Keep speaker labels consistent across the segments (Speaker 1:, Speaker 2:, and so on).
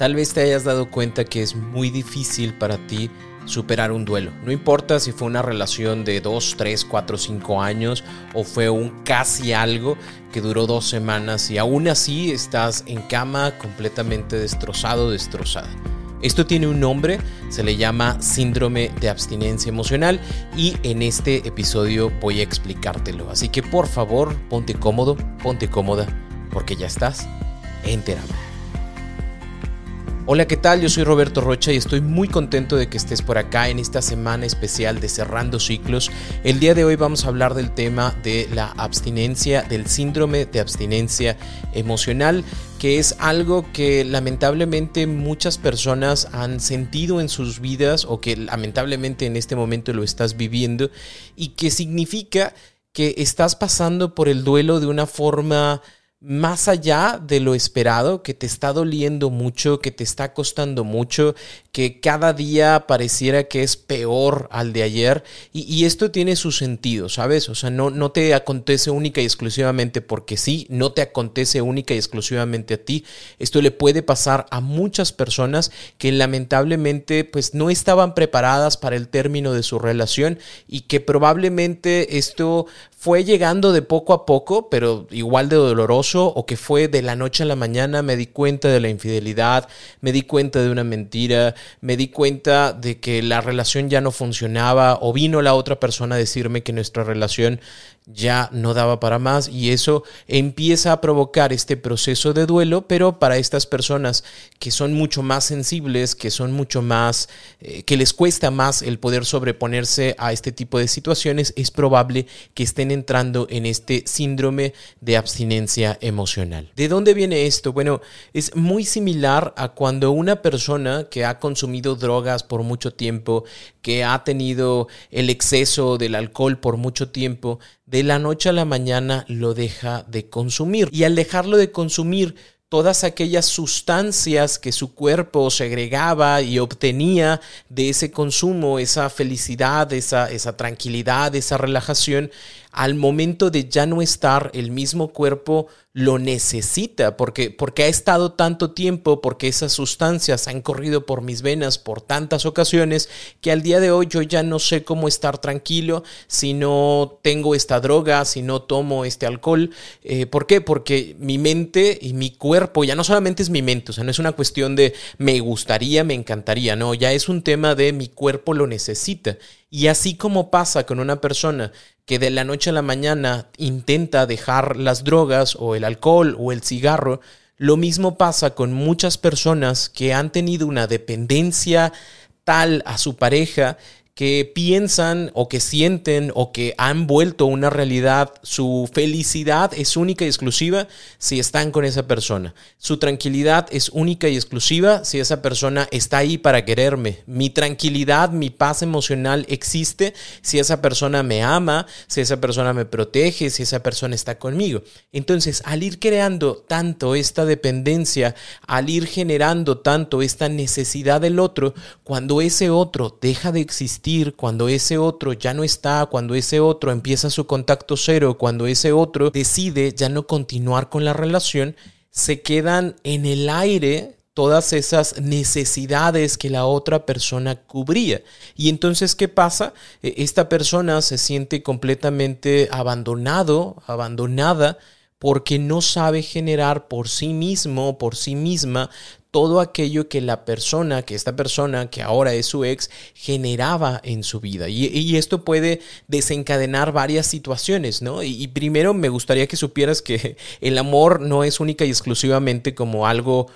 Speaker 1: Tal vez te hayas dado cuenta que es muy difícil para ti superar un duelo. No importa si fue una relación de 2, 3, 4, 5 años o fue un casi algo que duró dos semanas y aún así estás en cama completamente destrozado, destrozada. Esto tiene un nombre, se le llama síndrome de abstinencia emocional y en este episodio voy a explicártelo. Así que por favor, ponte cómodo, ponte cómoda, porque ya estás en. Hola, ¿qué tal? Yo soy Roberto Rocha y estoy muy contento de que estés por acá en esta semana especial de Cerrando Ciclos. El día de hoy vamos a hablar del tema de la abstinencia, del síndrome de abstinencia emocional, que es algo que lamentablemente muchas personas han sentido en sus vidas o que lamentablemente en este momento lo estás viviendo y que significa que estás pasando por el duelo de una forma más allá de lo esperado, que te está doliendo mucho, que te está costando mucho, que cada día pareciera que es peor al de ayer. Y, esto tiene su sentido, ¿sabes? O sea, no, no te acontece única y exclusivamente porque sí, no te acontece única y exclusivamente a ti. Esto le puede pasar a muchas personas que lamentablemente pues no estaban preparadas para el término de su relación y que probablemente esto fue llegando de poco a poco, pero igual de doloroso, o que fue de la noche a la mañana, me di cuenta de la infidelidad, me di cuenta de una mentira, me di cuenta de que la relación ya no funcionaba, o vino la otra persona a decirme que nuestra relación ya no daba para más y eso empieza a provocar este proceso de duelo, pero para estas personas que son mucho más sensibles, que son mucho más, eh, que les cuesta más el poder sobreponerse a este tipo de situaciones, es probable que estén entrando en este síndrome de abstinencia emocional. ¿De dónde viene esto? Bueno, es muy similar a cuando una persona que ha consumido drogas por mucho tiempo, que ha tenido el exceso del alcohol por mucho tiempo, de la noche a la mañana lo deja de consumir. Y al dejarlo de consumir, todas aquellas sustancias que su cuerpo segregaba y obtenía de ese consumo, esa felicidad, esa, esa tranquilidad, esa relajación, al momento de ya no estar, el mismo cuerpo lo necesita porque, porque ha estado tanto tiempo, porque esas sustancias han corrido por mis venas por tantas ocasiones que al día de hoy yo ya no sé cómo estar tranquilo si no tengo esta droga, si no tomo este alcohol. Eh, ¿Por qué? Porque mi mente y mi cuerpo ya no solamente es mi mente, o sea, no es una cuestión de me gustaría, me encantaría, no, ya es un tema de mi cuerpo lo necesita. Y así como pasa con una persona que de la noche a la mañana intenta dejar las drogas o el alcohol o el cigarro, lo mismo pasa con muchas personas que han tenido una dependencia tal a su pareja que piensan o que sienten o que han vuelto una realidad, su felicidad es única y exclusiva si están con esa persona. Su tranquilidad es única y exclusiva si esa persona está ahí para quererme. Mi tranquilidad, mi paz emocional existe si esa persona me ama, si esa persona me protege, si esa persona está conmigo. Entonces, al ir creando tanto esta dependencia, al ir generando tanto esta necesidad del otro, cuando ese otro deja de existir, cuando ese otro ya no está, cuando ese otro empieza su contacto cero, cuando ese otro decide ya no continuar con la relación, se quedan en el aire todas esas necesidades que la otra persona cubría. Y entonces, ¿qué pasa? E, esta persona se siente completamente abandonado, abandonada, porque no sabe generar por sí mismo, por sí misma, todo aquello que la persona, que esta persona, que ahora es su ex, generaba en su vida. Y, esto puede desencadenar varias situaciones, ¿no? Y, y, primero me gustaría que supieras que el amor no es única y exclusivamente como algo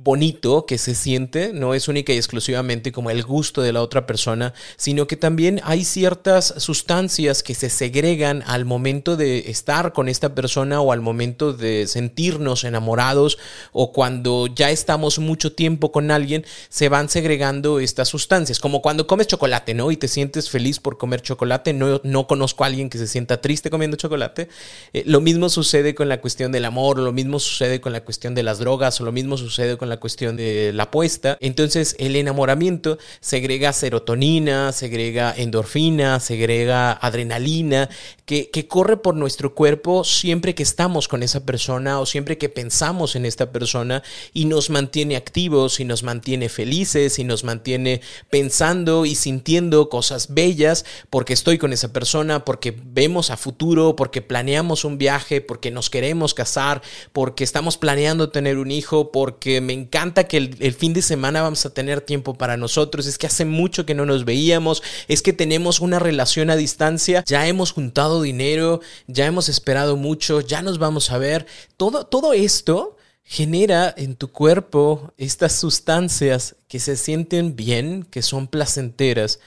Speaker 1: bonito que se siente, no es única y exclusivamente como el gusto de la otra persona, sino que también hay ciertas sustancias que se segregan al momento de estar con esta persona o al momento de sentirnos enamorados o cuando ya estamos mucho tiempo con alguien, se van segregando estas sustancias, como cuando comes chocolate, ¿no? Y te sientes feliz por comer chocolate, no, no conozco a alguien que se sienta triste comiendo chocolate. Eh, lo mismo sucede con la cuestión del amor, lo mismo sucede con la cuestión de las drogas, o lo mismo sucede con la cuestión de la apuesta. Entonces el enamoramiento segrega serotonina, segrega endorfina, segrega adrenalina, que, que corre por nuestro cuerpo siempre que estamos con esa persona o siempre que pensamos en esta persona y nos mantiene activos y nos mantiene felices y nos mantiene pensando y sintiendo cosas bellas porque estoy con esa persona, porque vemos a futuro, porque planeamos un viaje, porque nos queremos casar, porque estamos planeando tener un hijo, porque me encanta que el, fin de semana vamos a tener tiempo para nosotros, es que hace mucho que no nos veíamos, es que tenemos una relación a distancia, ya hemos juntado dinero, ya hemos esperado mucho, ya nos vamos a ver. Todo, todo esto genera en tu cuerpo estas sustancias que se sienten bien, que son placenteras,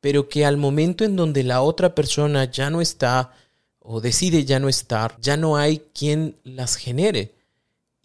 Speaker 1: pero que al momento en donde la otra persona ya no está o decide ya no estar, ya no hay quien las genere.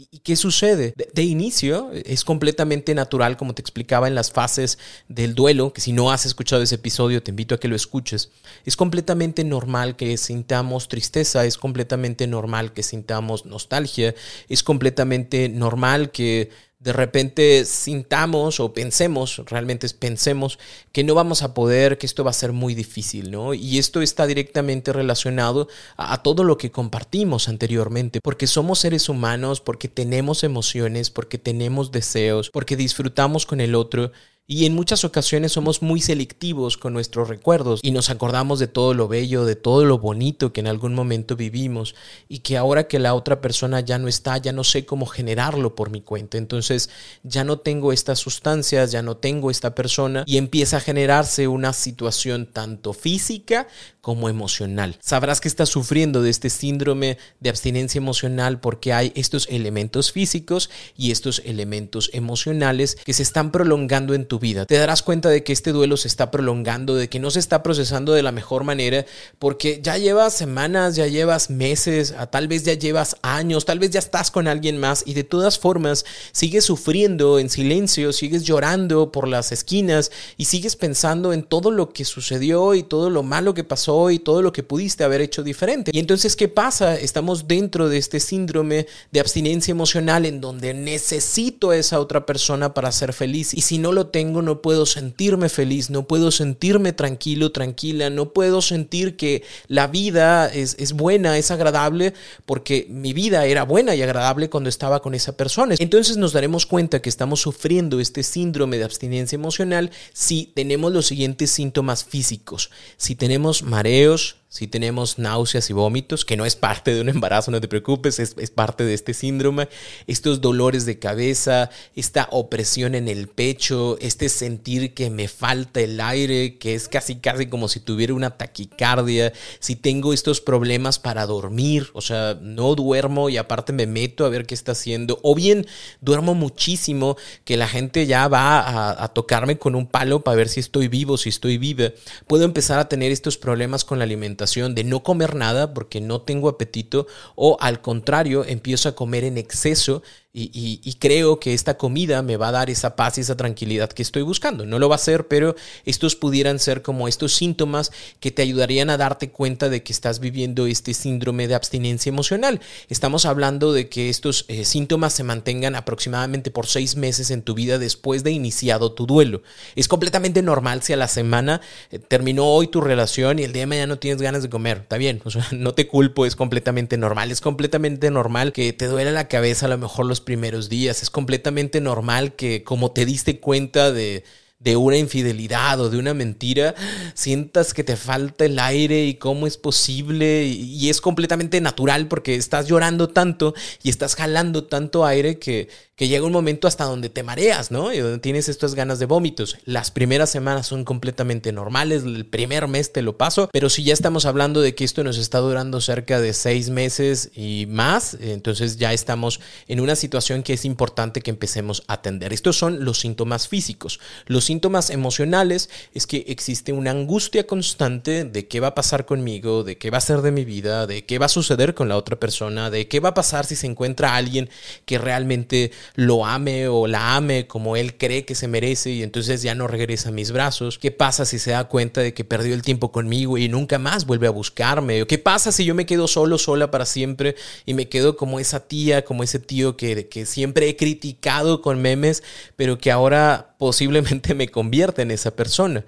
Speaker 1: ¿Y qué sucede? De, inicio es completamente natural, como te explicaba en las fases del duelo, que si no has escuchado ese episodio te invito a que lo escuches. Es completamente normal que sintamos tristeza, es completamente normal que sintamos nostalgia, es completamente normal que de repente sintamos o pensemos, realmente pensemos que no vamos a poder, que esto va a ser muy difícil, ¿no? Y esto está directamente relacionado a, a, todo lo que compartimos anteriormente, porque somos seres humanos, porque tenemos emociones, porque tenemos deseos, porque disfrutamos con el otro y en muchas ocasiones somos muy selectivos con nuestros recuerdos y nos acordamos de todo lo bello, de todo lo bonito que en algún momento vivimos y que ahora que la otra persona ya no está, ya no sé cómo generarlo por mi cuenta. Entonces ya no tengo estas sustancias, ya no tengo esta persona y empieza a generarse una situación tanto física como emocional. Sabrás que estás sufriendo de este síndrome de abstinencia emocional porque hay estos elementos físicos y estos elementos emocionales que se están prolongando en tu vida. Te darás cuenta de que este duelo se está prolongando, de que no se está procesando de la mejor manera, porque ya llevas semanas, ya llevas meses, tal vez ya llevas años, tal vez ya estás con alguien más y de todas formas sigues sufriendo en silencio, sigues llorando por las esquinas y sigues pensando en todo lo que sucedió y todo lo malo que pasó y todo lo que pudiste haber hecho diferente. Y entonces, ¿qué pasa? Estamos dentro de este síndrome de abstinencia emocional en donde necesito a esa otra persona para ser feliz y si no lo tengo, no puedo sentirme feliz, no puedo sentirme tranquilo, tranquila, no puedo sentir que la vida es, es buena, es agradable, porque mi vida era buena y agradable cuando estaba con esa persona. Entonces nos daremos cuenta que estamos sufriendo este síndrome de abstinencia emocional si tenemos los siguientes síntomas físicos, si tenemos mareos, si tenemos náuseas y vómitos, que no es parte de un embarazo, no te preocupes, es, parte de este síndrome, estos dolores de cabeza, esta opresión en el pecho, este sentir que me falta el aire, que es casi casi como si tuviera una taquicardia, si tengo estos problemas para dormir, o sea, no duermo y aparte me meto a ver qué está haciendo, o bien duermo muchísimo, que la gente ya va a, a tocarme con un palo para ver si estoy vivo, si estoy viva, puedo empezar a tener estos problemas con la alimentación de no comer nada porque no tengo apetito o al contrario empiezo a comer en exceso y, creo que esta comida me va a dar esa paz y esa tranquilidad que estoy buscando. No lo va a hacer, pero estos pudieran ser como estos síntomas que te ayudarían a darte cuenta de que estás viviendo este síndrome de abstinencia emocional. Estamos hablando de que estos eh, síntomas se mantengan aproximadamente por seis meses en tu vida después de iniciado tu duelo. Es completamente normal si a la semana eh, terminó hoy tu relación y el día de mañana no tienes ganas de comer. Está bien, no te culpo, es completamente normal. Es completamente normal que te duele la cabeza a lo mejor los primeros días. Es completamente normal que como te diste cuenta de, de una infidelidad o de una mentira, sientas que te falta el aire y cómo es posible. Y es completamente natural porque estás llorando tanto y estás jalando tanto aire que, que llega un momento hasta donde te mareas, ¿no? Y donde tienes estas ganas de vómitos. Las primeras semanas son completamente normales, el primer mes te lo paso, pero si ya estamos hablando de que esto nos está durando cerca de seis meses y más, entonces ya estamos en una situación que es importante que empecemos a atender. Estos son los síntomas físicos. Los síntomas emocionales es que existe una angustia constante de qué va a pasar conmigo, de qué va a ser de mi vida, de qué va a suceder con la otra persona, de qué va a pasar si se encuentra alguien que realmente lo ame o la ame como él cree que se merece y entonces ya no regresa a mis brazos? ¿Qué pasa si se da cuenta de que perdió el tiempo conmigo y nunca más vuelve a buscarme? ¿O qué pasa si yo me quedo solo, sola para siempre y me quedo como esa tía, como ese tío que, que siempre he criticado con memes, pero que ahora posiblemente me convierte en esa persona?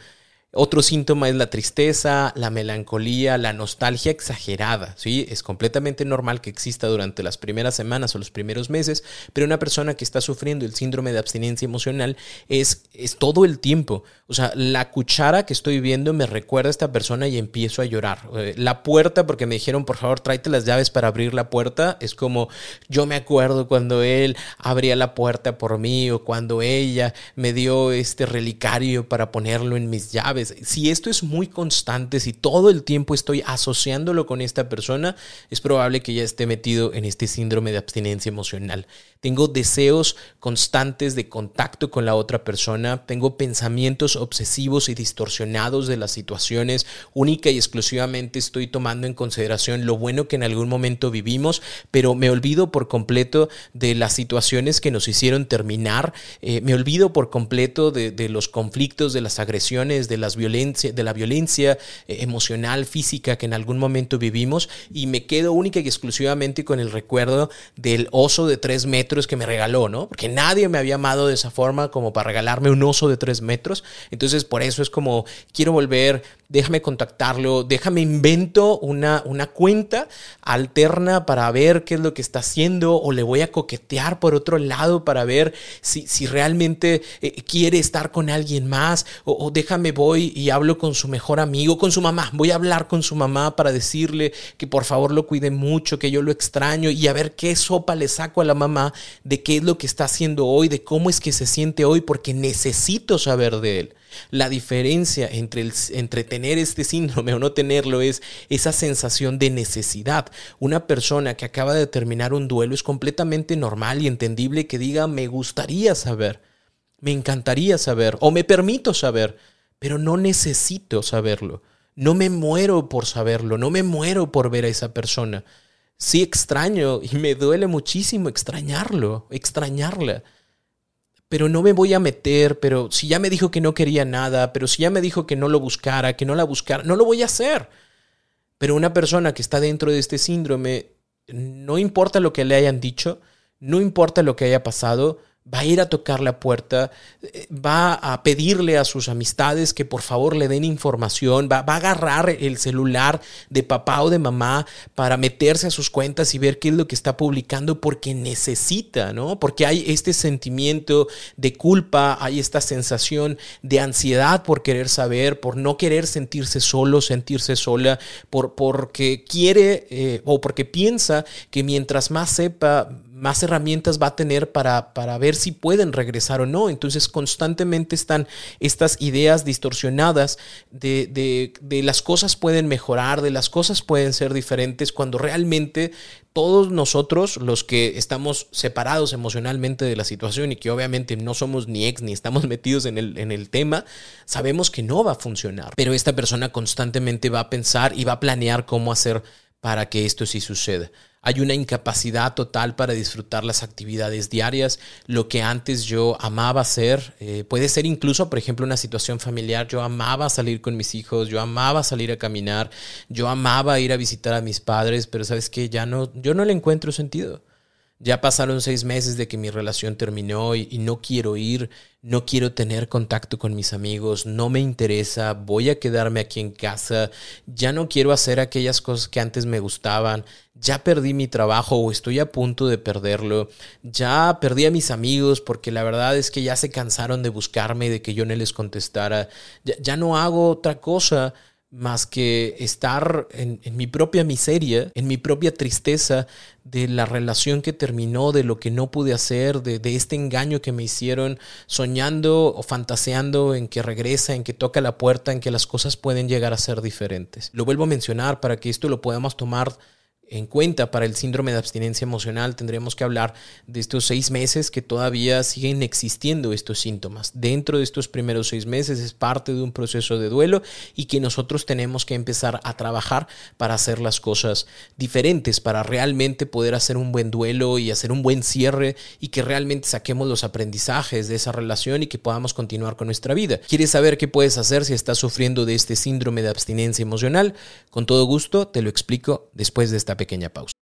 Speaker 1: Otro síntoma es la tristeza, la melancolía, la nostalgia exagerada. ¿sí? Es completamente normal que exista durante las primeras semanas o los primeros meses, pero una persona que está sufriendo el síndrome de abstinencia emocional es, es todo el tiempo. O sea, la cuchara que estoy viendo me recuerda a esta persona y empiezo a llorar. Eh, la puerta, porque me dijeron, por favor, tráete las llaves para abrir la puerta, es como yo me acuerdo cuando él abría la puerta por mí o cuando ella me dio este relicario para ponerlo en mis llaves si esto es muy constante, si todo el tiempo estoy asociándolo con esta persona, es probable que ya esté metido en este síndrome de abstinencia emocional. Tengo deseos constantes de contacto con la otra persona, tengo pensamientos obsesivos y distorsionados de las situaciones, única y exclusivamente estoy tomando en consideración lo bueno que en algún momento vivimos, pero me olvido por completo de las situaciones que nos hicieron terminar, eh, me olvido por completo de, de los conflictos, de las agresiones, de las violencia, de la violencia eh, emocional, física que en algún momento vivimos y me quedo única y exclusivamente con el recuerdo del oso de tres metros que me regaló, ¿no? Porque nadie me había amado de esa forma como para regalarme un oso de tres metros. Entonces por eso es como quiero volver, déjame contactarlo, déjame invento una, una cuenta alterna para ver qué es lo que está haciendo o le voy a coquetear por otro lado para ver si, si realmente eh, quiere estar con alguien más o, o déjame voy y, hablo con su mejor amigo, con su mamá. Voy a hablar con su mamá para decirle que por favor lo cuide mucho, que yo lo extraño y a ver qué sopa le saco a la mamá de qué es lo que está haciendo hoy, de cómo es que se siente hoy, porque necesito saber de él. La diferencia entre, entre, tener este síndrome o no tenerlo es esa sensación de necesidad. Una persona que acaba de terminar un duelo es completamente normal y entendible que diga me gustaría saber, me encantaría saber o me permito saber pero no necesito saberlo. No me muero por saberlo, no me muero por ver a esa persona. Sí extraño y me duele muchísimo extrañarlo, extrañarla. Pero no me voy a meter, pero si ya me dijo que no quería nada, pero si ya me dijo que no lo buscara, que no la buscara, no lo voy a hacer. Pero una persona que está dentro de este síndrome, no importa lo que le hayan dicho, no importa lo que haya pasado, va a ir a tocar la puerta, va a pedirle a sus amistades que por favor le den información, va, a agarrar el celular de papá o de mamá para meterse a sus cuentas y ver qué es lo que está publicando porque necesita, ¿no? Porque hay este sentimiento de culpa, hay esta sensación de ansiedad por querer saber, por no querer sentirse solo, sentirse sola, por, porque quiere eh, o porque piensa que mientras más sepa, más herramientas va a tener para, para ver si pueden regresar o no. Entonces constantemente están estas ideas distorsionadas de, de, las cosas pueden mejorar, de las cosas pueden ser diferentes, cuando realmente todos nosotros, los que estamos separados emocionalmente de la situación y que obviamente no somos ni ex ni estamos metidos en el, en el tema, sabemos que no va a funcionar. Pero esta persona constantemente va a pensar y va a planear cómo hacer para que esto sí suceda. Hay una incapacidad total para disfrutar las actividades diarias. Lo que antes yo amaba hacer, eh, puede ser incluso, por ejemplo, una situación familiar. Yo amaba salir con mis hijos, yo amaba salir a caminar, yo amaba ir a visitar a mis padres, pero sabes que ya no, yo no le encuentro sentido. Ya pasaron seis meses de que mi relación terminó y, no quiero ir, no quiero tener contacto con mis amigos, no me interesa, voy a quedarme aquí en casa, ya no quiero hacer aquellas cosas que antes me gustaban, ya perdí mi trabajo o estoy a punto de perderlo, ya perdí a mis amigos porque la verdad es que ya se cansaron de buscarme y de que yo no les contestara, ya, no hago otra cosa más que estar en, mi propia miseria, en mi propia tristeza de la relación que terminó, de lo que no pude hacer, de, de, este engaño que me hicieron, soñando o fantaseando en que regresa, en que toca la puerta, en que las cosas pueden llegar a ser diferentes. Lo vuelvo a mencionar para que esto lo podamos tomar en cuenta para el síndrome de abstinencia emocional, tendremos que hablar de estos seis meses que todavía siguen existiendo estos síntomas. Dentro de estos primeros seis meses es parte de un proceso de duelo y que nosotros tenemos que empezar a trabajar para hacer las cosas diferentes, para realmente poder hacer un buen duelo y hacer un buen cierre y que realmente saquemos los aprendizajes de esa relación y que podamos continuar con nuestra vida. ¿Quieres saber qué puedes hacer si estás sufriendo de este síndrome de abstinencia emocional? Con todo gusto te lo explico después de esta pequeña pausa.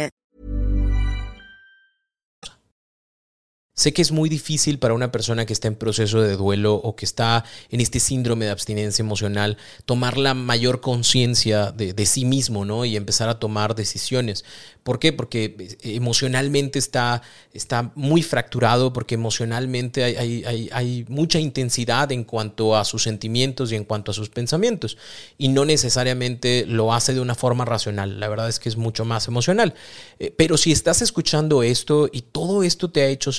Speaker 1: Sé que es muy difícil para una persona que está en proceso de duelo o que está en este síndrome de abstinencia emocional tomar la mayor conciencia de, sí mismo, ¿no? Y empezar a tomar decisiones. ¿Por qué? Porque eh, emocionalmente está, está muy fracturado, porque emocionalmente hay, hay, mucha intensidad en cuanto a sus sentimientos y en cuanto a sus pensamientos. Y no necesariamente lo hace de una forma racional. La verdad es que es mucho más emocional. Eh, pero si estás escuchando esto y todo esto te ha hecho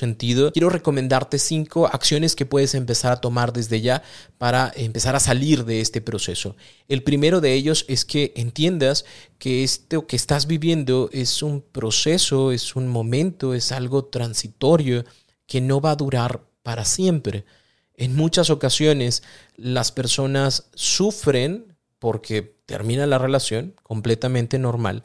Speaker 1: quiero recomendarte cinco acciones que puedes empezar a tomar desde ya para empezar a salir de este proceso. El primero de ellos es que entiendas que esto que estás viviendo es un proceso, es un momento, es algo transitorio que no va a durar para siempre. En muchas ocasiones las personas sufren porque termina la relación completamente normal,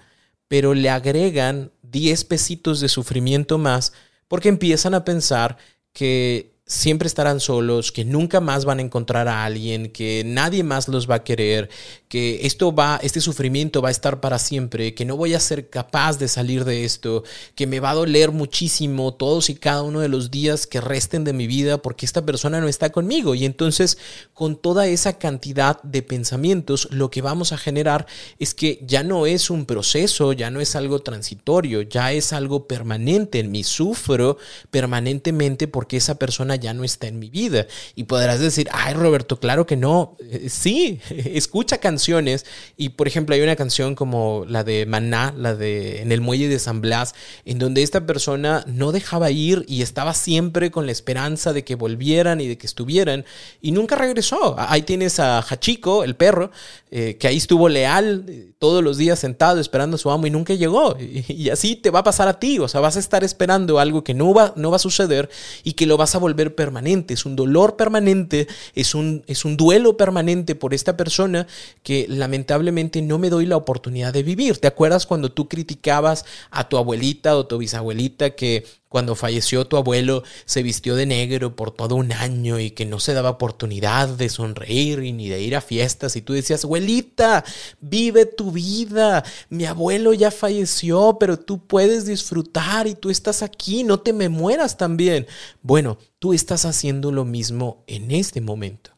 Speaker 1: pero le agregan 10 pesitos de sufrimiento más porque empiezan a pensar que siempre estarán solos, que nunca más van a encontrar a alguien, que nadie más los va a querer, que esto va, este sufrimiento va a estar para siempre, que no voy a ser capaz de salir de esto, que me va a doler muchísimo todos y cada uno de los días que resten de mi vida porque esta persona no está conmigo. Y entonces, con toda esa cantidad de pensamientos, lo que vamos a generar es que ya no es un proceso, ya no es algo transitorio, ya es algo permanente. En mi sufro permanentemente porque esa persona ya no está en mi vida. Y podrás decir, ay Roberto, claro que no. Eh, sí, escucha canciones. Y por ejemplo, hay una canción como la de Maná, la de En el muelle de San Blas, en donde esta persona no dejaba ir y estaba siempre con la esperanza de que volvieran y de que estuvieran. Y nunca regresó. Ahí tienes a Hachiko, el perro, eh, que ahí estuvo leal eh, todos los días sentado esperando a su amo y nunca llegó. Y, así te va a pasar a ti. O sea, vas a estar esperando algo que no va, no va a suceder y que lo vas a volver permanente, es un dolor permanente, es un, es un duelo permanente por esta persona que lamentablemente no me doy la oportunidad de vivir. ¿Te acuerdas cuando tú criticabas a tu abuelita o tu bisabuelita que cuando falleció tu abuelo se vistió de negro por todo un año y que no se daba oportunidad de sonreír ni de ir a fiestas y tú decías, abuelita, vive tu vida, mi abuelo ya falleció, pero tú puedes disfrutar y tú estás aquí, no te me mueras también. Bueno, tú estás haciendo lo mismo en este momento.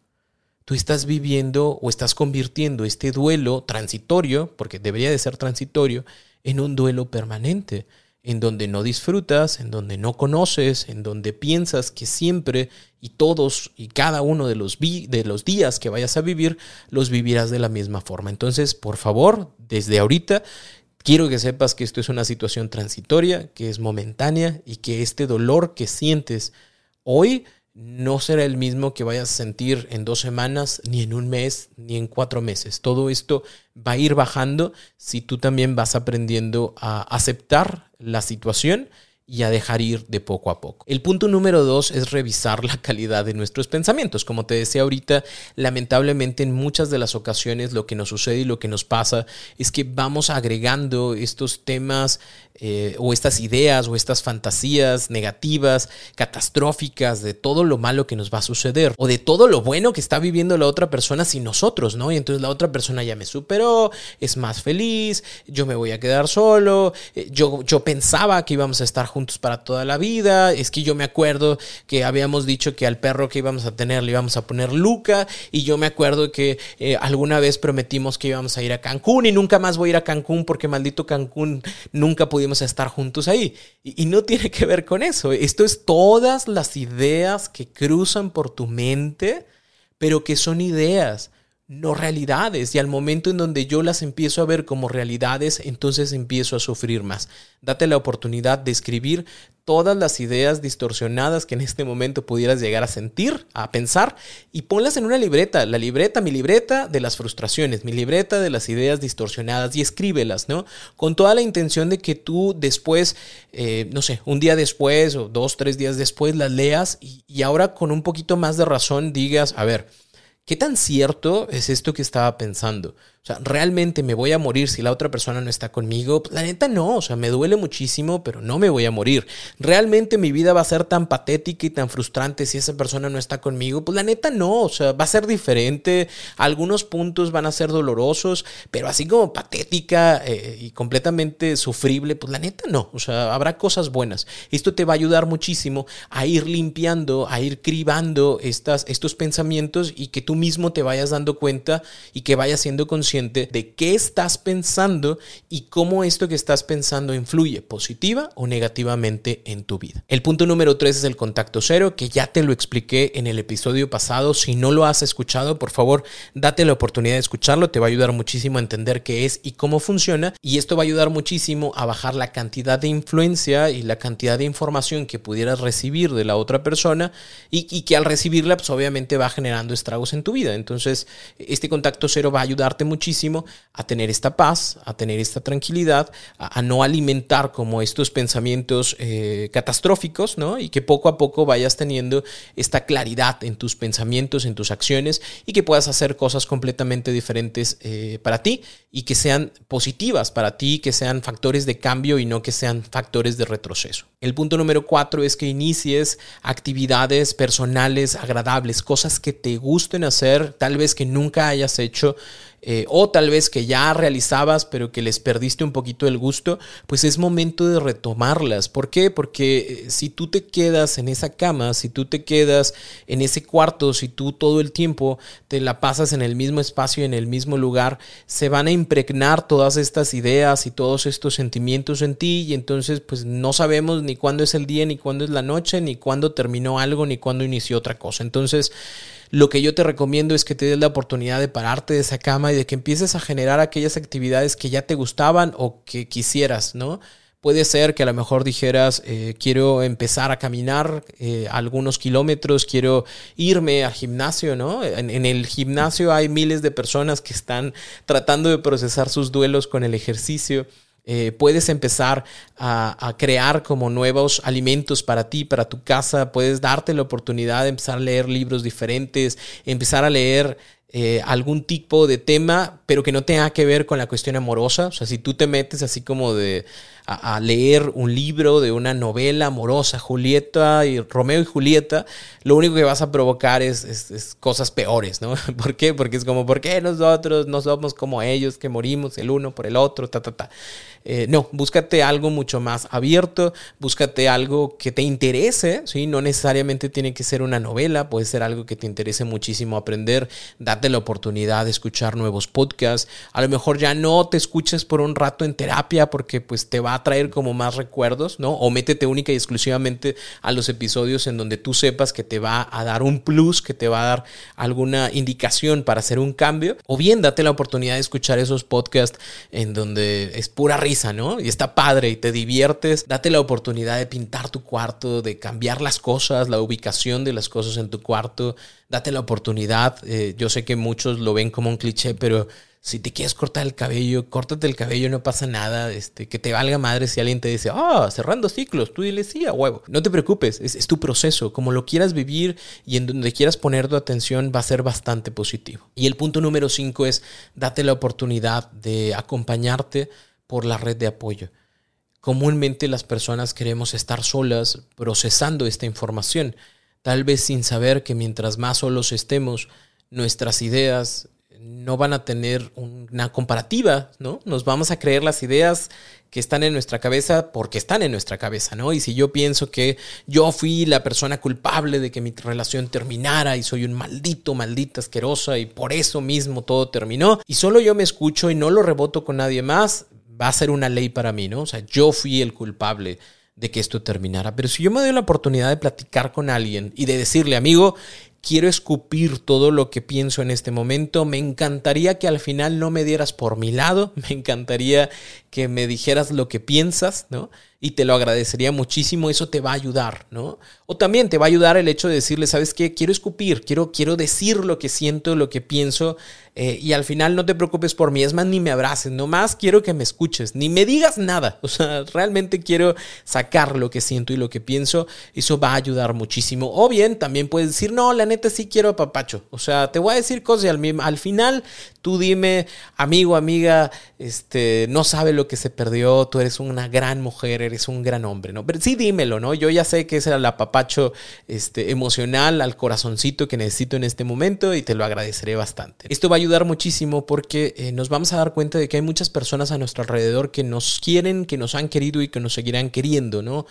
Speaker 1: Tú estás viviendo o estás convirtiendo este duelo transitorio, porque debería de ser transitorio, en un duelo permanente en donde no disfrutas, en donde no conoces, en donde piensas que siempre y todos y cada uno de los, de los días que vayas a vivir, los vivirás de la misma forma. Entonces, por favor, desde ahorita, quiero que sepas que esto es una situación transitoria, que es momentánea y que este dolor que sientes hoy no será el mismo que vayas a sentir en dos semanas, ni en un mes, ni en cuatro meses. Todo esto va a ir bajando si tú también vas aprendiendo a aceptar la situación y a dejar ir de poco a poco. El punto número dos es revisar la calidad de nuestros pensamientos. Como te decía ahorita, lamentablemente en muchas de las ocasiones lo que nos sucede y lo que nos pasa es que vamos agregando estos temas eh, o estas ideas o estas fantasías negativas, catastróficas de todo lo malo que nos va a suceder o de todo lo bueno que está viviendo la otra persona sin nosotros, ¿no? Y entonces la otra persona ya me superó, es más feliz, yo me voy a quedar solo, eh, yo, yo pensaba que íbamos a estar juntos para toda la vida, es que yo me acuerdo que habíamos dicho que al perro que íbamos a tener le íbamos a poner Luca y yo me acuerdo que eh, alguna vez prometimos que íbamos a ir a Cancún y nunca más voy a ir a Cancún porque maldito Cancún nunca pudimos estar juntos ahí. Y, no tiene que ver con eso. Esto es todas las ideas que cruzan por tu mente, pero que son ideas no realidades. Y al momento en donde yo las empiezo a ver como realidades, entonces empiezo a sufrir más. Date la oportunidad de escribir todas las ideas distorsionadas que en este momento pudieras llegar a sentir, a pensar, y ponlas en una libreta. La libreta, mi libreta de las frustraciones, mi libreta de las ideas distorsionadas, y escríbelas, ¿no? Con toda la intención de que tú después, eh, no sé, un día después o dos, tres días después las leas y, y ahora con un poquito más de razón digas, a ver, ¿Qué tan cierto es esto que estaba pensando? O sea, ¿realmente me voy a morir si la otra persona no está conmigo? Pues, la neta no, o sea, me duele muchísimo, pero no me voy a morir. ¿Realmente mi vida va a ser tan patética y tan frustrante si esa persona no está conmigo? Pues la neta no, o sea, va a ser diferente. Algunos puntos van a ser dolorosos, pero así como patética eh, y completamente sufrible, pues la neta no, o sea, habrá cosas buenas. Esto te va a ayudar muchísimo a ir limpiando, a ir cribando estas, estos pensamientos y que tú mismo te vayas dando cuenta y que vayas siendo consciente de qué estás pensando y cómo esto que estás pensando influye positiva o negativamente en tu vida. El punto número tres es el contacto cero, que ya te lo expliqué en el episodio pasado. Si no lo has escuchado, por favor, date la oportunidad de escucharlo. Te va a ayudar muchísimo a entender qué es y cómo funciona. Y esto va a ayudar muchísimo a bajar la cantidad de influencia y la cantidad de información que pudieras recibir de la otra persona y, que al recibirla, pues obviamente va generando estragos en tu vida. Entonces, este contacto cero va a ayudarte mucho muchísimo a tener esta paz, a tener esta tranquilidad, a, no alimentar como estos pensamientos eh, catastróficos, ¿no? Y que poco a poco vayas teniendo esta claridad en tus pensamientos, en tus acciones y que puedas hacer cosas completamente diferentes eh, para ti y que sean positivas para ti, que sean factores de cambio y no que sean factores de retroceso. El punto número cuatro es que inicies actividades personales agradables, cosas que te gusten hacer, tal vez que nunca hayas hecho eh, o tal vez que ya realizabas pero que les perdiste un poquito el gusto, pues es momento de retomarlas. ¿Por qué? Porque eh, si tú te quedas en esa cama, si tú te quedas en ese cuarto, si tú todo el tiempo te la pasas en el mismo espacio, en el mismo lugar, se van a impregnar todas estas ideas y todos estos sentimientos en ti y entonces pues no sabemos ni cuándo es el día, ni cuándo es la noche, ni cuándo terminó algo, ni cuándo inició otra cosa. Entonces, lo que yo te recomiendo es que te des la oportunidad de pararte de esa cama y de que empieces a generar aquellas actividades que ya te gustaban o que quisieras, ¿no? Puede ser que a lo mejor dijeras, eh, quiero empezar a caminar eh, algunos kilómetros, quiero irme al gimnasio, ¿no? En, en, el gimnasio hay miles de personas que están tratando de procesar sus duelos con el ejercicio. Eh, puedes empezar a, crear como nuevos alimentos para ti, para tu casa. Puedes darte la oportunidad de empezar a leer libros diferentes, empezar a leer eh, algún tipo de tema, pero que no tenga que ver con la cuestión amorosa. O sea, si tú te metes así como de a, leer un libro de una novela amorosa, Julieta y Romeo y Julieta, lo único que vas a provocar es, es, cosas peores, ¿no? ¿Por qué? Porque es como, ¿por qué nosotros no somos como ellos que morimos el uno por el otro, ta, ta, ta? Eh, no, búscate algo mucho más abierto, búscate algo que te interese, ¿sí? No necesariamente tiene que ser una novela, puede ser algo que te interese muchísimo aprender, date la oportunidad de escuchar nuevos podcasts, a lo mejor ya no te escuches por un rato en terapia porque pues te va a traer como más recuerdos, ¿no? O métete única y exclusivamente a los episodios en donde tú sepas que te va a dar un plus, que te va a dar alguna indicación para hacer un cambio, o bien date la oportunidad de escuchar esos podcasts en donde es pura Y está padre y te diviertes. Date la oportunidad de pintar tu cuarto, de cambiar las cosas, la ubicación de las cosas en tu cuarto. Date la oportunidad. Eh, yo sé que muchos lo ven como un cliché, pero Si te quieres cortar el cabello, córtate el cabello, no pasa nada. Este, que te valga madre si alguien te dice, ah, cerrando ciclos, tú dile sí a huevo. No te preocupes, es, es tu proceso. Como lo quieras vivir y en donde quieras poner tu atención va a ser bastante positivo. Y el punto número cinco es, date la oportunidad de acompañarte por la red de apoyo. Comúnmente las personas queremos estar solas procesando esta información, tal vez sin saber que mientras más solos estemos, nuestras ideas, no van a tener una comparativa, ¿no? Nos vamos a creer las ideas que están en nuestra cabeza porque están en nuestra cabeza, ¿no? Y si yo pienso que yo fui la persona culpable de que mi relación terminara y soy un maldito, maldita asquerosa y por eso mismo todo terminó y solo yo me escucho y no lo reboto con nadie más, va a ser una ley para mí, ¿no? O sea, yo fui el culpable de que esto terminara. Pero si yo me doy la oportunidad de platicar con alguien y de decirle, amigo, quiero escupir todo lo que pienso en este momento. Me encantaría que al final no me dieras por mi lado, me encantaría que me dijeras lo que piensas, ¿no? Y te lo agradecería muchísimo, eso te va a ayudar, ¿no? O también te va a ayudar el hecho de decirle, ¿sabes qué? Quiero escupir, quiero, quiero decir lo que siento, lo que pienso, eh, y al final no te preocupes por mí, es más, ni me abraces, nomás quiero que me escuches, ni me digas nada, o sea, realmente quiero sacar lo que siento y lo que pienso, eso va a ayudar muchísimo. O bien, también puedes decir, no, la neta sí quiero a papacho, o sea, te voy a decir cosas y al, al final tú dime, amigo, amiga, este, no sabe lo que se perdió, tú eres una gran mujer, eres un gran hombre, ¿no? Pero sí dímelo, ¿no? Yo ya sé que era el apapacho este, emocional al corazoncito que necesito en este momento y te lo agradeceré bastante. Esto va a ayudar muchísimo porque eh, nos vamos a dar cuenta de que hay muchas personas a nuestro alrededor que nos quieren, que nos han querido y que nos seguirán queriendo, ¿no?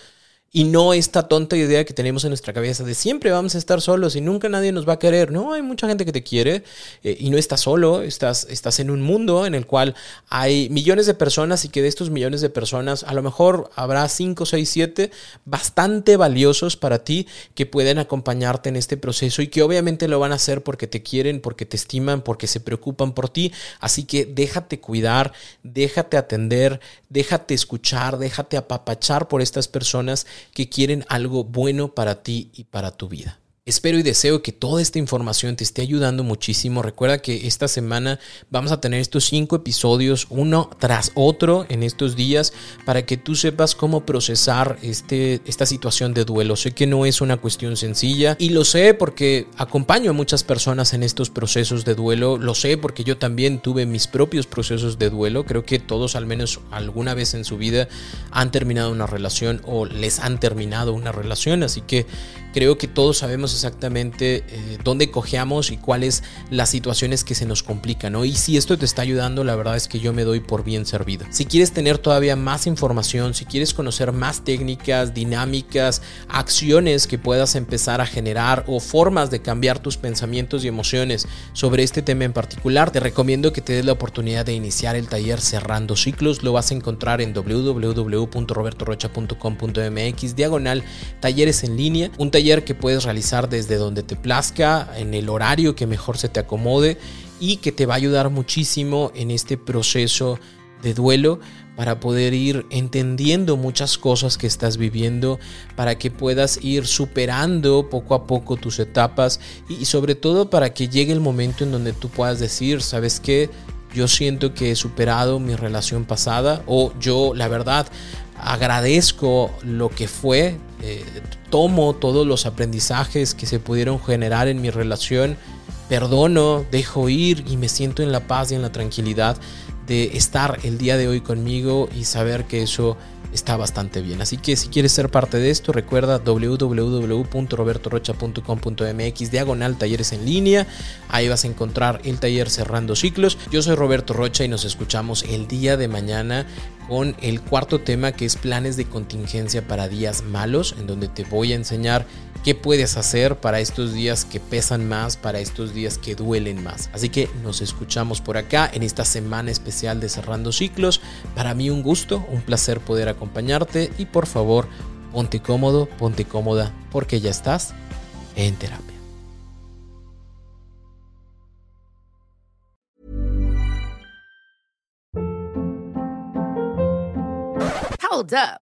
Speaker 1: Y no esta tonta idea que tenemos en nuestra cabeza de siempre vamos a estar solos y nunca nadie nos va a querer. No, hay mucha gente que te quiere eh, y no estás solo, estás, estás en un mundo en el cual hay millones de personas y que de estos millones de personas a lo mejor habrá 5, 6, 7 bastante valiosos para ti que pueden acompañarte en este proceso y que obviamente lo van a hacer porque te quieren, porque te estiman, porque se preocupan por ti. Así que déjate cuidar, déjate atender, déjate escuchar, déjate apapachar por estas personas que quieren algo bueno para ti y para tu vida. Espero y deseo que toda esta información te esté ayudando muchísimo. Recuerda que esta semana vamos a tener estos cinco episodios uno tras otro en estos días para que tú sepas cómo procesar este, esta situación de duelo. Sé que no es una cuestión sencilla y lo sé porque acompaño a muchas personas en estos procesos de duelo. Lo sé porque yo también tuve mis propios procesos de duelo. Creo que todos al menos alguna vez en su vida han terminado una relación o les han terminado una relación. Así que creo que todos sabemos exactamente eh, dónde cojeamos y cuáles las situaciones que se nos complican. Y si esto te está ayudando, la verdad es que yo me doy por bien servido. Si quieres tener todavía más información, si quieres conocer más técnicas, dinámicas, acciones que puedas empezar a generar o formas de cambiar tus pensamientos y emociones sobre este tema en particular, te recomiendo que te des la oportunidad de iniciar el taller Cerrando Ciclos. Lo vas a encontrar en www.robertorocha.com.mx diagonal talleres en línea, un que puedes realizar desde donde te plazca, en el horario que mejor se te acomode y que te va a ayudar muchísimo en este proceso de duelo para poder ir entendiendo muchas cosas que estás viviendo, para que puedas ir superando poco a poco tus etapas y, sobre todo para que llegue el momento en donde tú puedas decir, ¿sabes qué? Yo siento que he superado mi relación pasada o yo la verdad agradezco lo que fue, eh, tomo todos los aprendizajes que se pudieron generar en mi relación, perdono, dejo ir y me siento en la paz y en la tranquilidad de estar el día de hoy conmigo y saber que eso está bastante bien. Así que si quieres ser parte de esto, recuerda www.robertorocha.com.mx diagonal talleres en línea. Ahí vas a encontrar el taller Cerrando Ciclos. Yo soy Roberto Rocha y nos escuchamos el día de mañana con el cuarto tema que es planes de contingencia para días malos, en donde te voy a enseñar qué puedes hacer para estos días que pesan más, para estos días que duelen más. Así que nos escuchamos por acá en esta semana especial de Cerrando Ciclos. Para mí un gusto, un placer poder acompañarte y por favor, ponte cómodo, ponte cómoda, porque ya estás en terapia.
Speaker 2: Hold up.